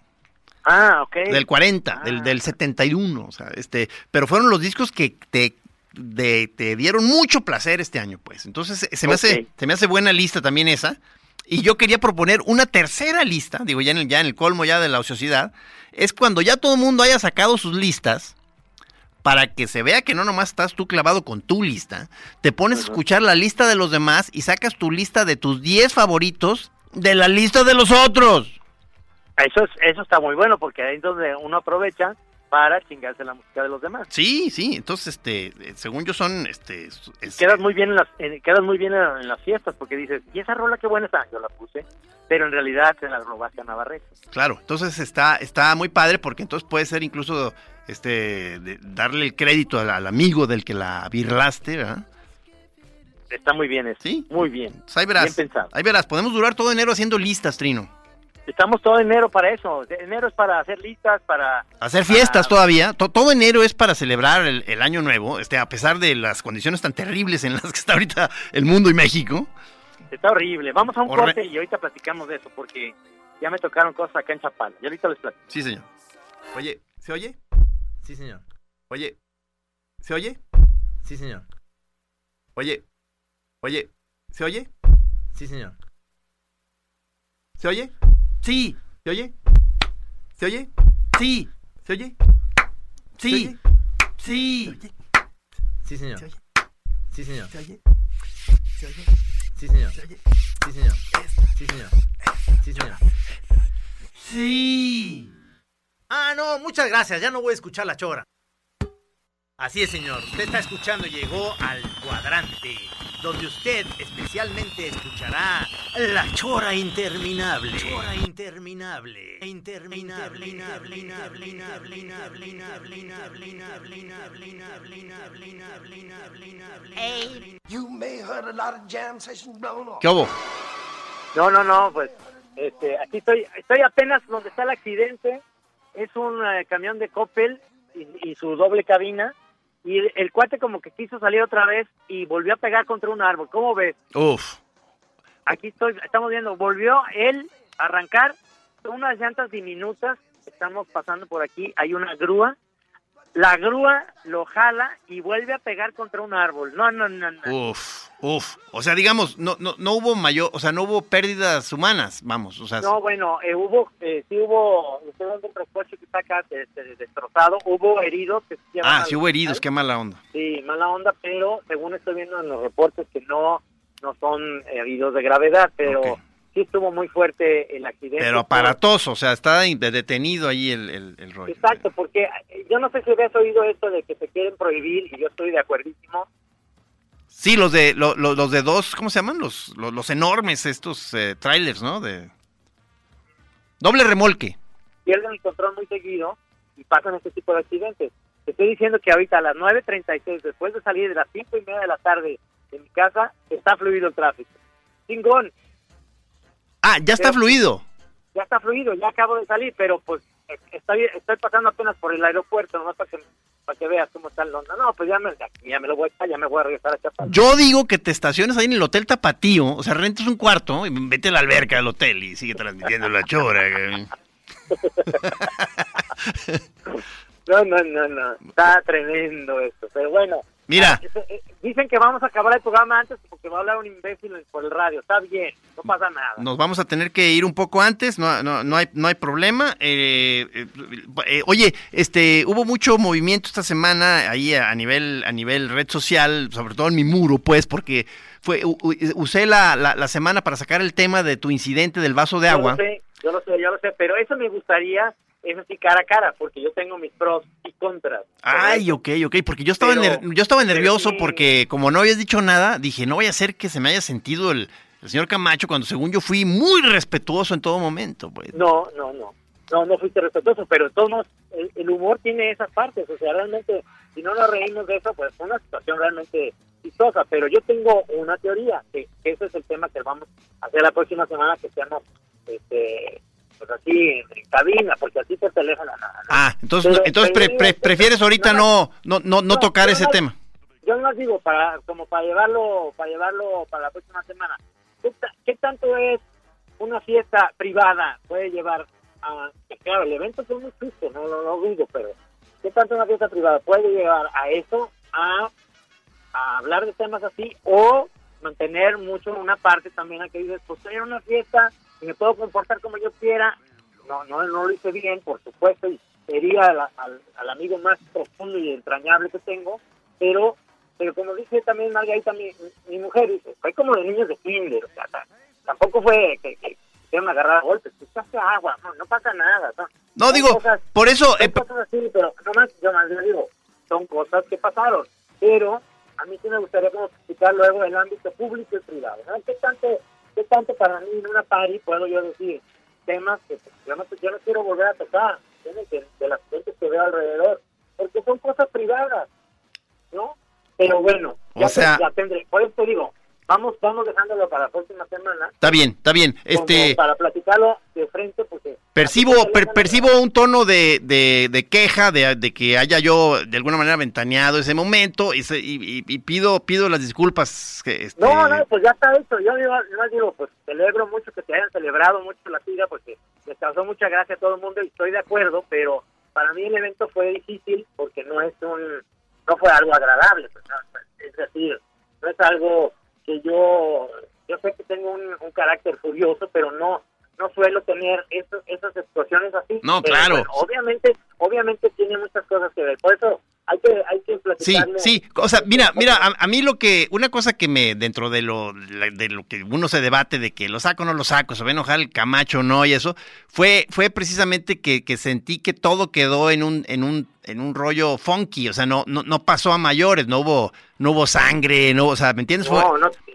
Ah, ok. Del 40, del, Ah. del 71, o sea, este, pero fueron los discos que te, de- te dieron mucho placer este año, pues. Entonces, se me, hace, se me hace buena lista también esa. Y yo quería proponer una tercera lista, digo, ya en el, ya en el colmo ya de la ociosidad, es cuando ya todo el mundo haya sacado sus listas, para que se vea que no nomás estás tú clavado con tu lista, te pones a escuchar la lista de los demás y sacas tu lista de tus 10 favoritos de la lista de los otros. Eso, es, eso está muy bueno porque ahí es donde uno aprovecha para chingarse la música de los demás. Sí, sí, entonces, este, eh, según yo son, este, es- Quedas muy bien en las, en- quedas muy bien en, en las fiestas porque dices, y esa rola qué buena está, yo la puse, pero en realidad se la robaste a Navarrete. claro, entonces está, está muy padre porque entonces puede ser incluso, este, de- darle el crédito al, al amigo del que la birlaste, ¿verdad? Está muy bien eso. Sí. Muy bien. Entonces, ahí verás, Bien pensado. ahí verás, podemos durar todo enero haciendo listas, Trino. Estamos todo enero para eso. Enero es para hacer listas, para... Hacer fiestas todavía. To- todo enero es para celebrar el, el año nuevo, este, a pesar de las condiciones tan terribles en las que está ahorita el mundo y México. Está horrible. Vamos a un Horre- corte y ahorita platicamos de eso, porque ya me tocaron cosas acá en Chapala. Y ahorita les platico. Sí, señor. Oye, ¿se oye? Sí, señor. Oye, ¿se oye? Sí, señor. Oye, oye, ¿se oye? Sí, señor. ¿Se oye? Sí. ¿Se oye? ¿Se oye? Sí. ¿Se oye? Sí. Sí. Sí, señor. ¿Se oye? Sí, señor. ¿Se oye? ¿Se oye? Sí, señor. ¿Se oye? Sí, señor. Sí, señor. Sí, señor. Sí. Ah, no, muchas gracias. Ya no voy a escuchar la chora. Así es, señor. Usted está escuchando y llegó al cuadrante, donde usted especialmente escuchará La Chora Interminable. Chora Interminable. Interminable. You may heard a lot of jam ¿Qué? No, no, no, pues este, aquí estoy, estoy apenas donde está el accidente. Es un camión de Coppel y su doble cabina y el, el cuate como que quiso salir otra vez y volvió a pegar contra un árbol. ¿Cómo ves? Uf. Aquí estoy, estamos viendo, volvió él a arrancar unas llantas diminutas. Estamos pasando por aquí, hay una grúa. La grúa lo jala y vuelve a pegar contra un árbol. No, no, no, no. Uf, uf. O sea, digamos, no, no, no hubo mayor, o sea, no hubo pérdidas humanas, vamos, o sea, No, bueno, eh, hubo, eh, sí hubo, dando un coche que está acá este, destrozado, hubo heridos que se ah, sí hubo heridos, qué mala onda. Sí, mala onda, pero según estoy viendo en los reportes que no, no son heridos de gravedad, pero Ok. sí estuvo muy fuerte el accidente. Pero aparatoso, o sea, está de- detenido ahí el, el, el rollo. Exacto, porque eh, yo no sé si habías oído esto de que se quieren prohibir, y yo estoy de acuerdísimo, Sí, los de lo- lo- los de dos, ¿cómo se llaman? Los, los, los enormes estos eh, trailers, ¿no? De doble remolque. pierden el control muy seguido y pasan este tipo de accidentes. Te estoy diciendo que ahorita a las 9.36, después de salir de las 5 y media de la tarde de mi casa, está fluido el tráfico. Chingón, Ah, ya está Pero- fluido. ya está fluido, ya acabo de salir, pero pues está bien, estoy pasando apenas por el aeropuerto, nomás para que, para que veas cómo está el onda. No, pues ya me, ya me lo voy a ya me voy a regresar a Chapala. Yo digo que te estaciones ahí en el Hotel Tapatío, o sea, rentes un cuarto y vete a la alberca del hotel y sigue transmitiendo la chora. No, no, no, no, está tremendo esto, pero bueno. Mira. Ah, eh, eh, Dicen que vamos a acabar el programa antes porque va a hablar un imbécil por el radio. Está bien, no pasa nada. Nos vamos a tener que ir un poco antes, no, no, no hay, no hay problema. Eh, eh, eh, oye, este, hubo mucho movimiento esta semana ahí a, nivel, a nivel red social, sobre todo en mi muro, pues, porque fue, u- usé la, la, la semana para sacar el tema de tu incidente del vaso de Yo agua. lo sé, yo lo sé, yo lo sé, pero eso me gustaría, es así cara a cara, porque yo tengo mis pros y contras. Ay, ok, ok, porque yo estaba, Pero- yo estaba nervioso sí. porque como no habías dicho nada, dije, no vaya a ser que se me haya sentido el, el señor Camacho cuando según yo fui muy respetuoso en todo momento, pues. No, no, no. No, no fuiste respetuoso, pero todos el humor tiene esas partes. O sea, realmente, si no nos reímos de eso, pues fue una situación realmente chistosa. Pero yo tengo una teoría, que ese es el tema que vamos a hacer la próxima semana, que seamos, este, pues así, en, cabina, porque así por teléfono nada. ¿no? Ah, entonces, Pero- entonces pre- digo, pre- prefieres ahorita no, no, no, no tocar ese tema. Yo no digo para como para llevarlo para llevarlo para la próxima semana. ¿Qué, ta- qué tanto es una fiesta privada puede llevar a claro el evento es muy justo, no no dudo, pero qué tanto una fiesta privada puede llevar a eso a, a hablar de temas así o mantener mucho una parte también a que dices pues en una fiesta y me puedo comportar como yo quiera no no no lo hice bien por supuesto y sería al, al- al amigo más profundo y entrañable que tengo pero pero como dice también Margarita mi, mi mujer dice fue como de niños de kinder o sea ta- tampoco fue que, que hicieron agarrar a golpes echaste agua no, no pasa nada no, No, digo, cosas- por eso, eh, cosas así, pero nomás, yo más le digo, son cosas que pasaron. Pero a mí sí me gustaría como explicar luego el ámbito público y privado. ¿no? ¿Qué, tanto, ¿Qué tanto para mí en una party puedo yo decir temas que pues, yo, no, yo no quiero volver a tocar. De, de las gentes que veo alrededor? Porque son cosas privadas, ¿no? Pero bueno, O ya, ya tendré. Por eso te digo, vamos, vamos dejándolo para la próxima semana. Está bien, está bien. Este, para platicarlo de frente, porque percibo, per- percibo un tono de, de, de queja, de, de que haya yo de alguna manera ventaneado ese momento y, se- y, y- y pido, pido las disculpas. Que, este, No, no, pues ya está hecho. Yo digo, yo digo, pues celebro mucho que te hayan celebrado mucho la tira, porque les causó mucha gracia a todo el mundo y estoy de acuerdo, pero para mí el evento fue difícil porque no es un, no fue algo agradable, pues, no, es decir, no es algo que yo, yo sé que tengo un, un carácter furioso, pero no, no suelo tener esos, esas expresiones así. No, Pero, claro. bueno, obviamente, obviamente tiene muchas cosas que ver, por eso hay que, hay que Sí, sí, o sea, mira, mira, a, a mí lo que, una cosa que me, dentro de lo, de lo que uno se debate de que lo saco o no lo saco, se va a enojar el Camacho o no y eso, fue, fue precisamente que, que sentí que todo quedó en un, en un, en un rollo funky, o sea, no, no, no pasó a mayores, no hubo, no hubo sangre, no, o sea, ¿me entiendes? Fue, No,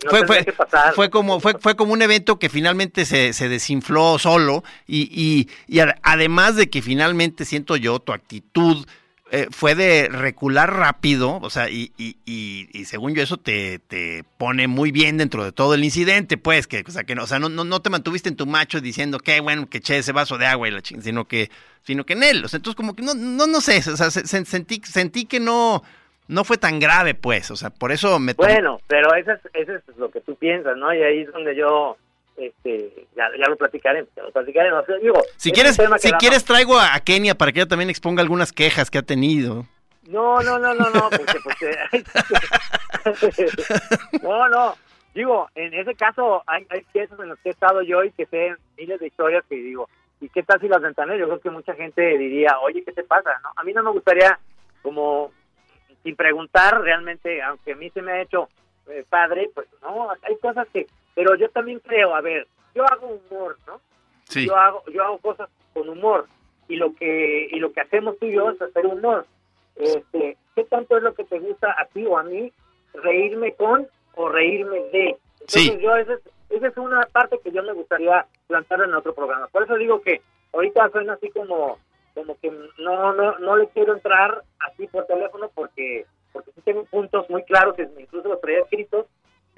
fue, tendría fue, que pasar. fue como, fue, fue como un evento que finalmente se, se desinfló solo y, y, y además de que finalmente siento yo tu actitud eh, fue de recular rápido, o sea, y, y, y, y según yo eso te, te pone muy bien dentro de todo el incidente, pues, que, o sea, que no, o sea, no, no, no te mantuviste en tu macho diciendo que bueno, que eché ese vaso de agua y la ching, sino que, sino que en él, o sea, entonces como que no, no, no sé, o sea, se- se- sentí, sentí que no, no fue tan grave, pues, o sea, por eso me Bueno, pero eso es, eso es lo que tú piensas, ¿no? Y ahí es donde yo, este, ya, ya lo platicaremos, ya lo platicaremos. Digo, Si es quieres, si quieres traigo a, Kenia para que ella también exponga algunas quejas que ha tenido. No, no, no, no, no, porque, porque- no, no. Digo, en ese caso hay, hay casos en los que he estado yo y que sé miles de historias que digo, ¿y qué tal si las ventanas? Yo creo que mucha gente diría, oye, ¿qué te pasa? ¿No? A mí no me gustaría, como, sin preguntar realmente, aunque a mí se me ha hecho eh, padre, pues no, hay cosas que, pero yo también creo, a ver, yo hago humor, ¿no? Sí. Yo hago, yo hago cosas con humor y lo que y lo que hacemos tú y yo es hacer humor. Este, ¿qué tanto es lo que te gusta a ti o a mí reírme con o reírme de? Entonces Sí. yo esa es, esa es una parte que yo me gustaría plantear en otro programa. Por eso digo que ahorita suena así como como que no no no le quiero entrar así por teléfono porque porque sí tengo puntos muy claros, que incluso los traía escritos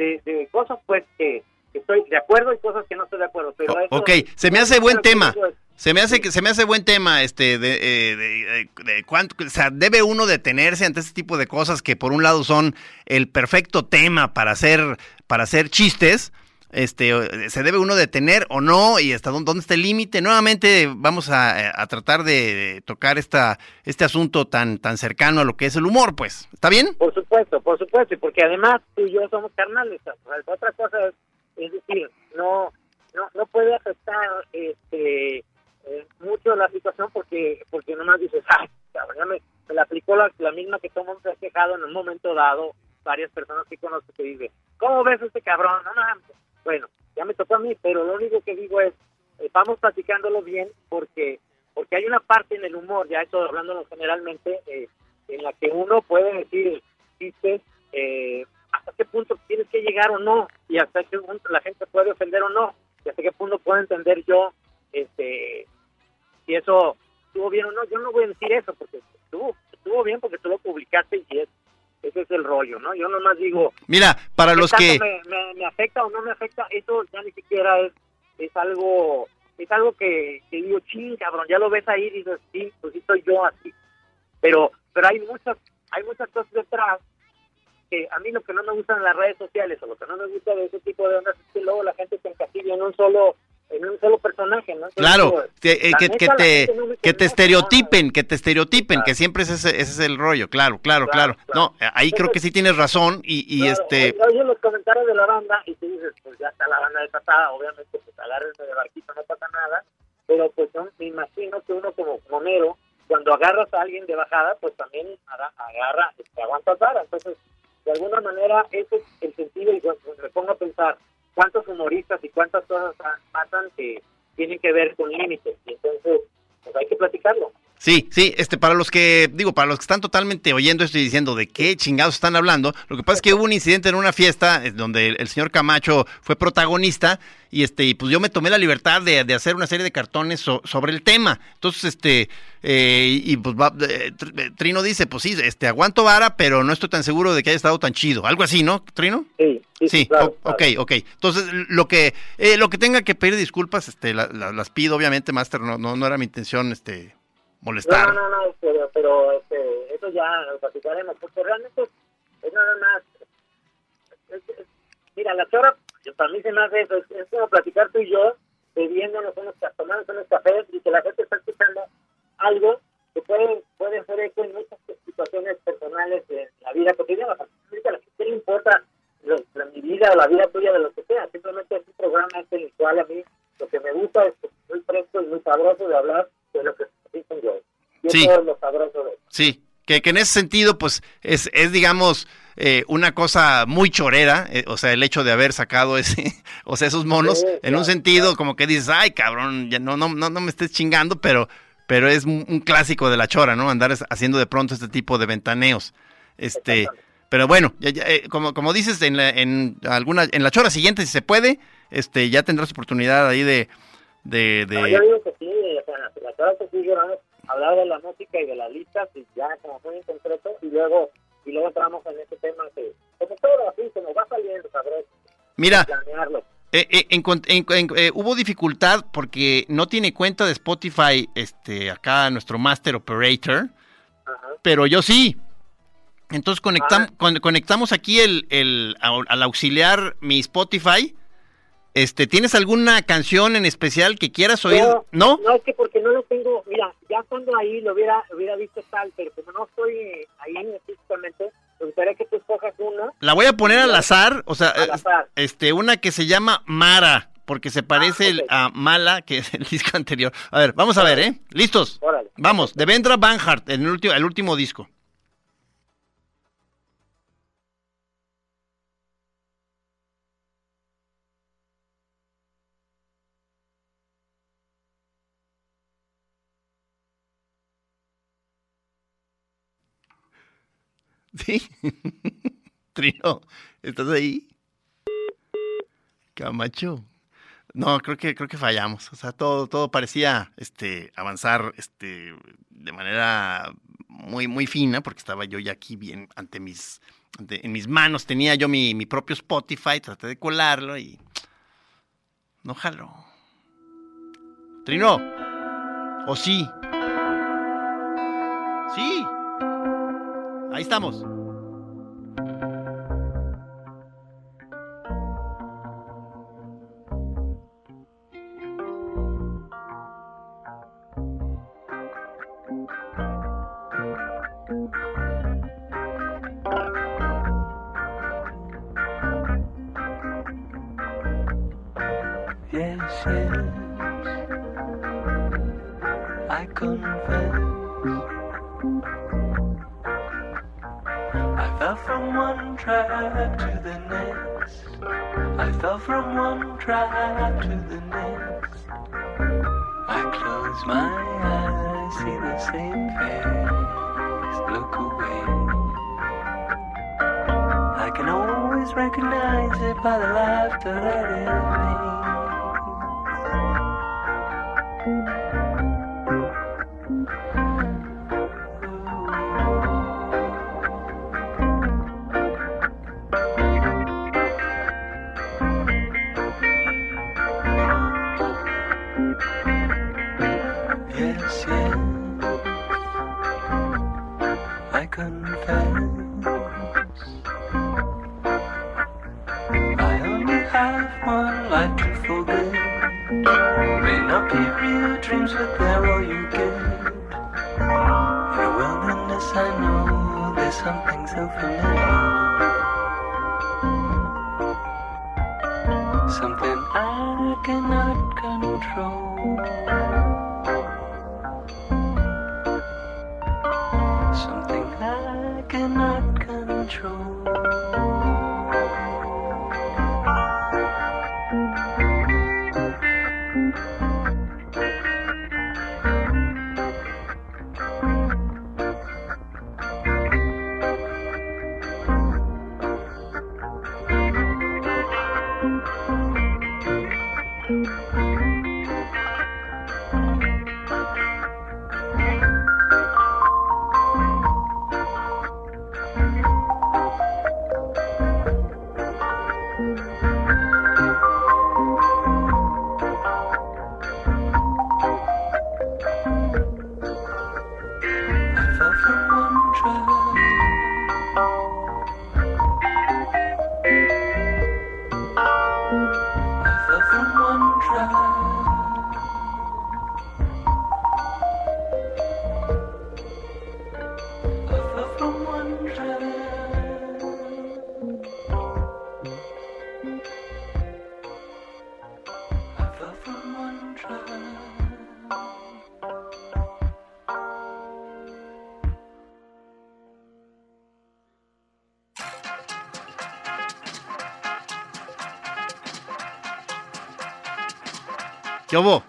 de, de cosas pues que, que estoy de acuerdo y cosas que no estoy de acuerdo. Pero O- eso- ok, se me hace buen tema. es- Se me hace que se me hace buen tema, este, de, eh, de, de- de cuánto, o sea, debe uno detenerse ante este tipo de cosas que por un lado son el perfecto tema para hacer, para hacer chistes, este, se debe uno detener o no y hasta dónde, está el límite. Nuevamente vamos a, a tratar de tocar esta, este asunto tan, tan cercano a lo que es el humor, pues, ¿está bien? Por supuesto, por supuesto, y porque además tú y yo somos carnales. Otra cosa es, decir, no, no, no puede afectar este, eh, mucho la situación porque porque nomás dices, ay, cabrón, me, me la aplicó la, la misma que todo mundo se ha quejado en un momento dado, varias personas que conozco que dicen, ¿cómo ves este cabrón? No mames. Pero lo único que digo es, eh, vamos platicándolo bien porque porque hay una parte en el humor, ya esto hablándolo generalmente, eh, en la que uno puede decir chistes eh, hasta qué punto tienes que llegar o no y hasta qué punto la gente puede ofender o no y hasta qué punto puedo entender yo este si eso estuvo bien o no. Yo no voy a decir eso porque estuvo estuvo bien porque tú lo publicaste y es, ese es el rollo no yo nomás digo Mira, para ¿qué los que... me, me- me afecta o no me afecta eso ya ni siquiera es es algo es algo que, que digo ching cabrón ya lo ves ahí y dices sí pues sí soy yo así pero pero hay muchas hay muchas cosas detrás que a mí lo que no me gusta en las redes sociales o lo que no me gusta de ese tipo de ondas es que luego la gente se encasilla en un solo en un solo personaje ¿no? Claro, eh, que, neta, que la te, no que estereotipen, que te estereotipen, Claro. que siempre ese, ese es el rollo, claro, claro, claro. No, ahí creo que sí tienes razón y, y Claro, este... oye, los comentarios de la banda y tú dices, pues ya está la banda desatada, obviamente, pues agárrense de barquito, no pasa nada, pero pues yo me imagino que uno como monero, cuando agarras a alguien de bajada, pues también aga- agarra, te aguantas vara, entonces, de alguna manera, ese es el sentido, y cuando me pongo a pensar, cuántos humoristas y cuántas cosas pa- pasan que tienen que ver con límites, y entonces, pues hay que platicarlo. Sí, sí, este, para los que, digo, para los que están totalmente oyendo esto y diciendo de qué chingados están hablando, lo que pasa es que hubo un incidente en una fiesta eh, donde el, el señor Camacho fue protagonista y este, y pues yo me tomé la libertad de, de hacer una serie de cartones so- sobre el tema. Entonces, este, eh, y, pues va- eh, eh, Trino dice, pues sí, este, aguanto vara, pero no estoy tan seguro de que haya estado tan chido. Algo así, ¿no, Trino? Sí, sí, Sí, claro, o- ok, claro. ok. Entonces, lo que eh, lo que tenga que pedir disculpas, este, la- la- las pido, obviamente, Master, no, no, no era mi intención, este, molestar. No, no, no, pero, pero este, eso ya lo platicaremos, porque realmente es nada más. es- es- mira, la chora, para mí se me hace eso, es, es como platicar tú y yo, bebiéndonos unos, tomándonos unos cafés y que la gente está escuchando algo que puede, puede ser eco en muchas situaciones personales de la vida cotidiana. A la gente le importa la, mi vida o la vida tuya de lo que sea, simplemente es un programa este en el cual a mí lo que me gusta es que es muy fresco y muy sabroso de hablar de lo que dicen yo. Y Sí. eso es lo sabroso de Sí, que, que en ese sentido, pues, es, es digamos, eh, una cosa muy chorera, eh, o sea, el hecho de haber sacado ese, o sea, esos monos, Sí, en claro, un sentido como que dices, ay, cabrón, ya no, no, no, no me estés chingando, pero, pero es un, un clásico de la chora, ¿no? Andar haciendo de pronto este tipo de ventaneos. Este, pero bueno, ya- ya, eh, como, como dices, en la, en alguna, en la chora siguiente, si se puede, este, ya tendrás oportunidad ahí de, de, No, de- yo digo que sí, o sea, la verdad que sí, a hablar de la música y de las listas y ya como muy en concreto y luego y luego entramos en ese tema que como todo así como va saliendo sabroso mira, planearlo Eh, eh, en- en- eh, hubo dificultad porque no tiene cuenta de Spotify, este, acá nuestro Master Operator, Ajá. pero yo sí. Entonces conectam- Ah. con- conectamos aquí el, el- al auxiliar mi Spotify. Este, ¿tienes alguna canción en especial que quieras oír? ¿No? no es que porque no lo tengo mira ya cuando ahí lo hubiera hubiera visto tal pero como no estoy eh, ahí físicamente me gustaría que tú escojas una La voy a poner al azar, o sea, Al eh, azar. este, una que se llama Mara, porque se parece el- ok. a Mala, que es el disco anterior. A ver, vamos a ver, ¿eh? ¿Listos? Órale. Vamos, de Vendra Banhart, el último, el último disco. ¿Sí? Trino, ¿estás ahí? Camacho. No, creo que creo que fallamos. O sea, todo todo parecía este avanzar este de manera muy muy fina porque estaba yo ya aquí bien ante mis en mis manos tenía yo mi, mi propio Spotify, traté de colarlo y no jaló. Trino. ¿O sí? Sí. Ahí estamos. I can always recognize it by the laughter that it makes. ¿Qué hubo?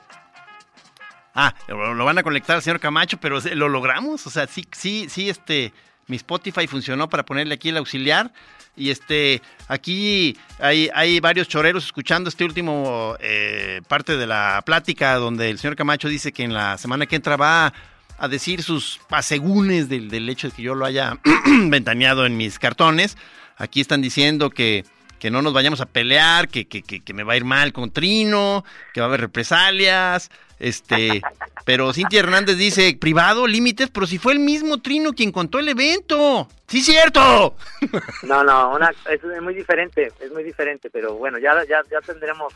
Ah, lo, van a conectar al señor Camacho, pero lo logramos. O sea, sí, sí, sí, este, mi Spotify funcionó para ponerle aquí el auxiliar. Y este, aquí hay, hay varios choreros escuchando este último eh, parte de la plática donde el señor Camacho dice que en la semana que entra va a decir sus asegúnes del, del hecho de que yo lo haya ventaneado en mis cartones. Aquí están diciendo que, que no nos vayamos a pelear, que, que, que, que me va a ir mal con Trino, que va a haber represalias. Este, pero Cintia Hernández dice, privado, límites, pero si fue el mismo Trino quien contó el evento. Sí, cierto. No, no, una, es, es muy diferente, es muy diferente, pero bueno, ya, ya, ya tendremos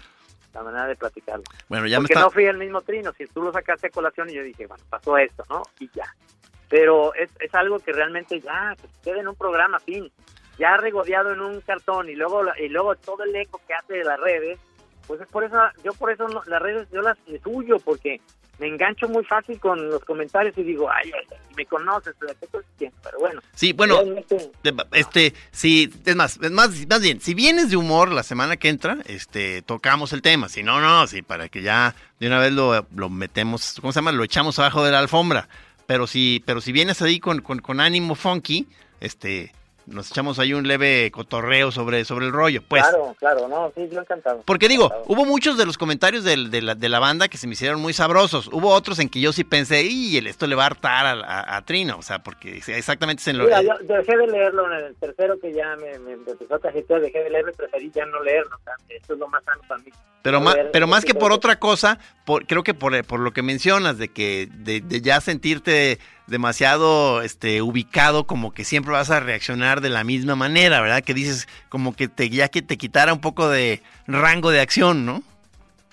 la manera de platicarlo. Bueno, ya me Porque está... no fui el mismo trino, si tú lo sacaste a colación y yo dije, bueno, pasó esto, ¿no? Y ya. Pero es, es algo que realmente ya, que se quede en un programa, fin. Ya regodeado en un cartón y luego y luego todo el eco que hace de las redes, pues es por eso, yo por eso no- las redes yo las huyo, porque me engancho muy fácil con los comentarios y digo, ay, ay, ay, me conoces, pero bueno. Sí, bueno, realmente- este, sí, es más, es más, más bien, si vienes de humor la semana que entra, este, tocamos el tema. Si no, no, sí, para que ya de una vez lo, lo metemos, ¿cómo se llama? Lo echamos abajo de la alfombra. Pero si, pero si vienes ahí con, con, con ánimo funky, este, nos echamos ahí un leve cotorreo sobre, sobre el rollo, pues. claro, claro, no, sí, yo encantado. Porque digo, Encantado. hubo muchos de los comentarios del- de, la, de la banda que se me hicieron muy sabrosos. Hubo otros en que yo sí pensé, y esto le va a hartar a, a- a Trino, o sea, porque exactamente es en lo Mira, yo dejé de leerlo en el tercero que ya me, me empezó a cajetear, dejé de leerlo y preferí ya no leerlo. o sea, esto es lo más sano para mí. Pero, No más, pero más que tipo por otra cosa, por, creo que por, por lo que mencionas, de que de, de ya sentirte demasiado este, ubicado, como que siempre vas a reaccionar de la misma manera, ¿verdad? Que dices como que te, ya que te quitara un poco de rango de acción, ¿no?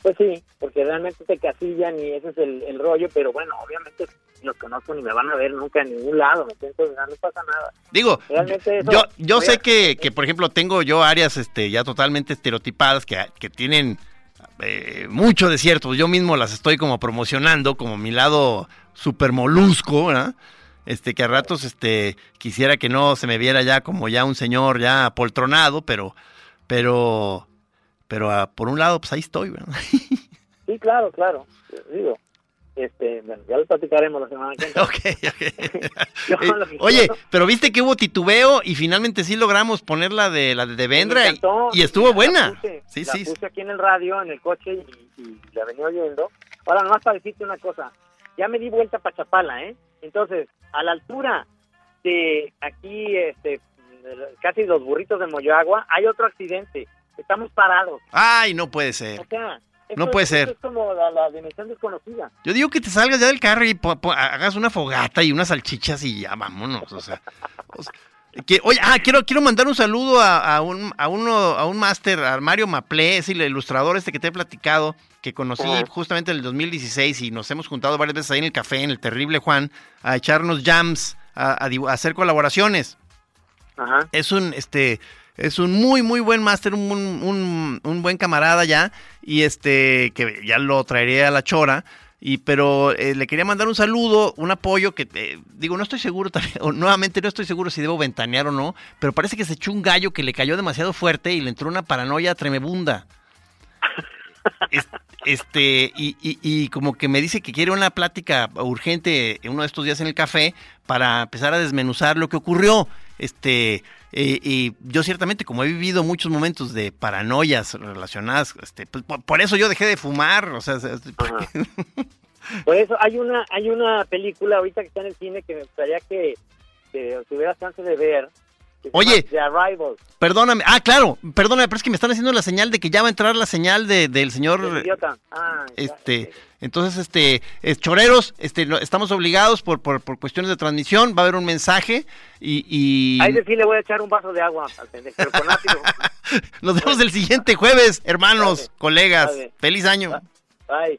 Pues sí, porque realmente te casillan y ese es el, el rollo, pero bueno, obviamente los conozco ni me van a ver nunca en ningún lado, ¿me entiendes? No, no pasa nada. Digo, Realmente eso- yo, yo sé que, que, por ejemplo, tengo yo áreas este, ya totalmente estereotipadas que, que tienen eh, mucho de cierto. Yo mismo las estoy como promocionando, como mi lado super molusco, ¿verdad? Este, que a ratos este, quisiera que no se me viera ya como ya un señor ya apoltronado, pero, pero, pero ah, por un lado, pues ahí estoy, ¿verdad? Sí, claro, claro, digo. Este, bueno, ya lo platicaremos la semana que entra. Ok, ok. Yo Eh, Oye, pero viste que hubo titubeo y finalmente sí logramos poner la de la de Devendra y, estuvo la buena. puse, Sí, la sí. puse aquí en el radio, en el coche y, y la venía oyendo. Ahora, nomás para decirte una cosa. Ya me di vuelta para Chapala, ¿eh? Entonces, a la altura de aquí, este, casi los burritos de Moyoagua, hay otro accidente. Estamos parados. Ay, no puede ser. O sea, No puede es- ser. Es como la, la dimensión desconocida. Yo digo que te salgas ya del carro y hagas una fogata y unas salchichas y ya vámonos. O sea, o sea, que, oye, ah, quiero, quiero mandar un saludo a, a un, a uno, a un máster, a Mario Maplé, es el ilustrador este que te he platicado, que conocí justamente en el 2016 y nos hemos juntado varias veces ahí en el café, en el terrible Juan, a echarnos jams, a, hacer colaboraciones. Ajá. Es un, este, es un muy, muy buen máster, un, un- un buen camarada ya, y este, que ya lo traeré a la chora. Y, pero eh, le quería mandar un saludo, un apoyo que, eh, digo, no estoy seguro o nuevamente no estoy seguro si debo ventanear o no, pero parece que se echó un gallo que le cayó demasiado fuerte y le entró una paranoia tremebunda. Es- Este, y, y- y como que me dice que quiere una plática urgente en uno de estos días en el café para empezar a desmenuzar lo que ocurrió. Este, eh, y yo ciertamente, como he vivido muchos momentos de paranoias relacionadas, este, pues, por, por eso yo dejé de fumar, o sea. Por eso hay una hay una película ahorita que está en el cine que me gustaría que, que tuvieras chance de ver. Oye. perdóname, ah, claro, perdóname, pero es que me están haciendo la señal de que ya va a entrar la señal de, del El señor, idiota. Ah, este, entonces, este, es choreros, este, estamos obligados por, por, por cuestiones de transmisión, va a haber un mensaje y, y Ahí sí le voy a echar un vaso de agua al pendejo, pero con ácido. nos vemos el siguiente jueves, hermanos, Vale. colegas, Vale. feliz año. Bye.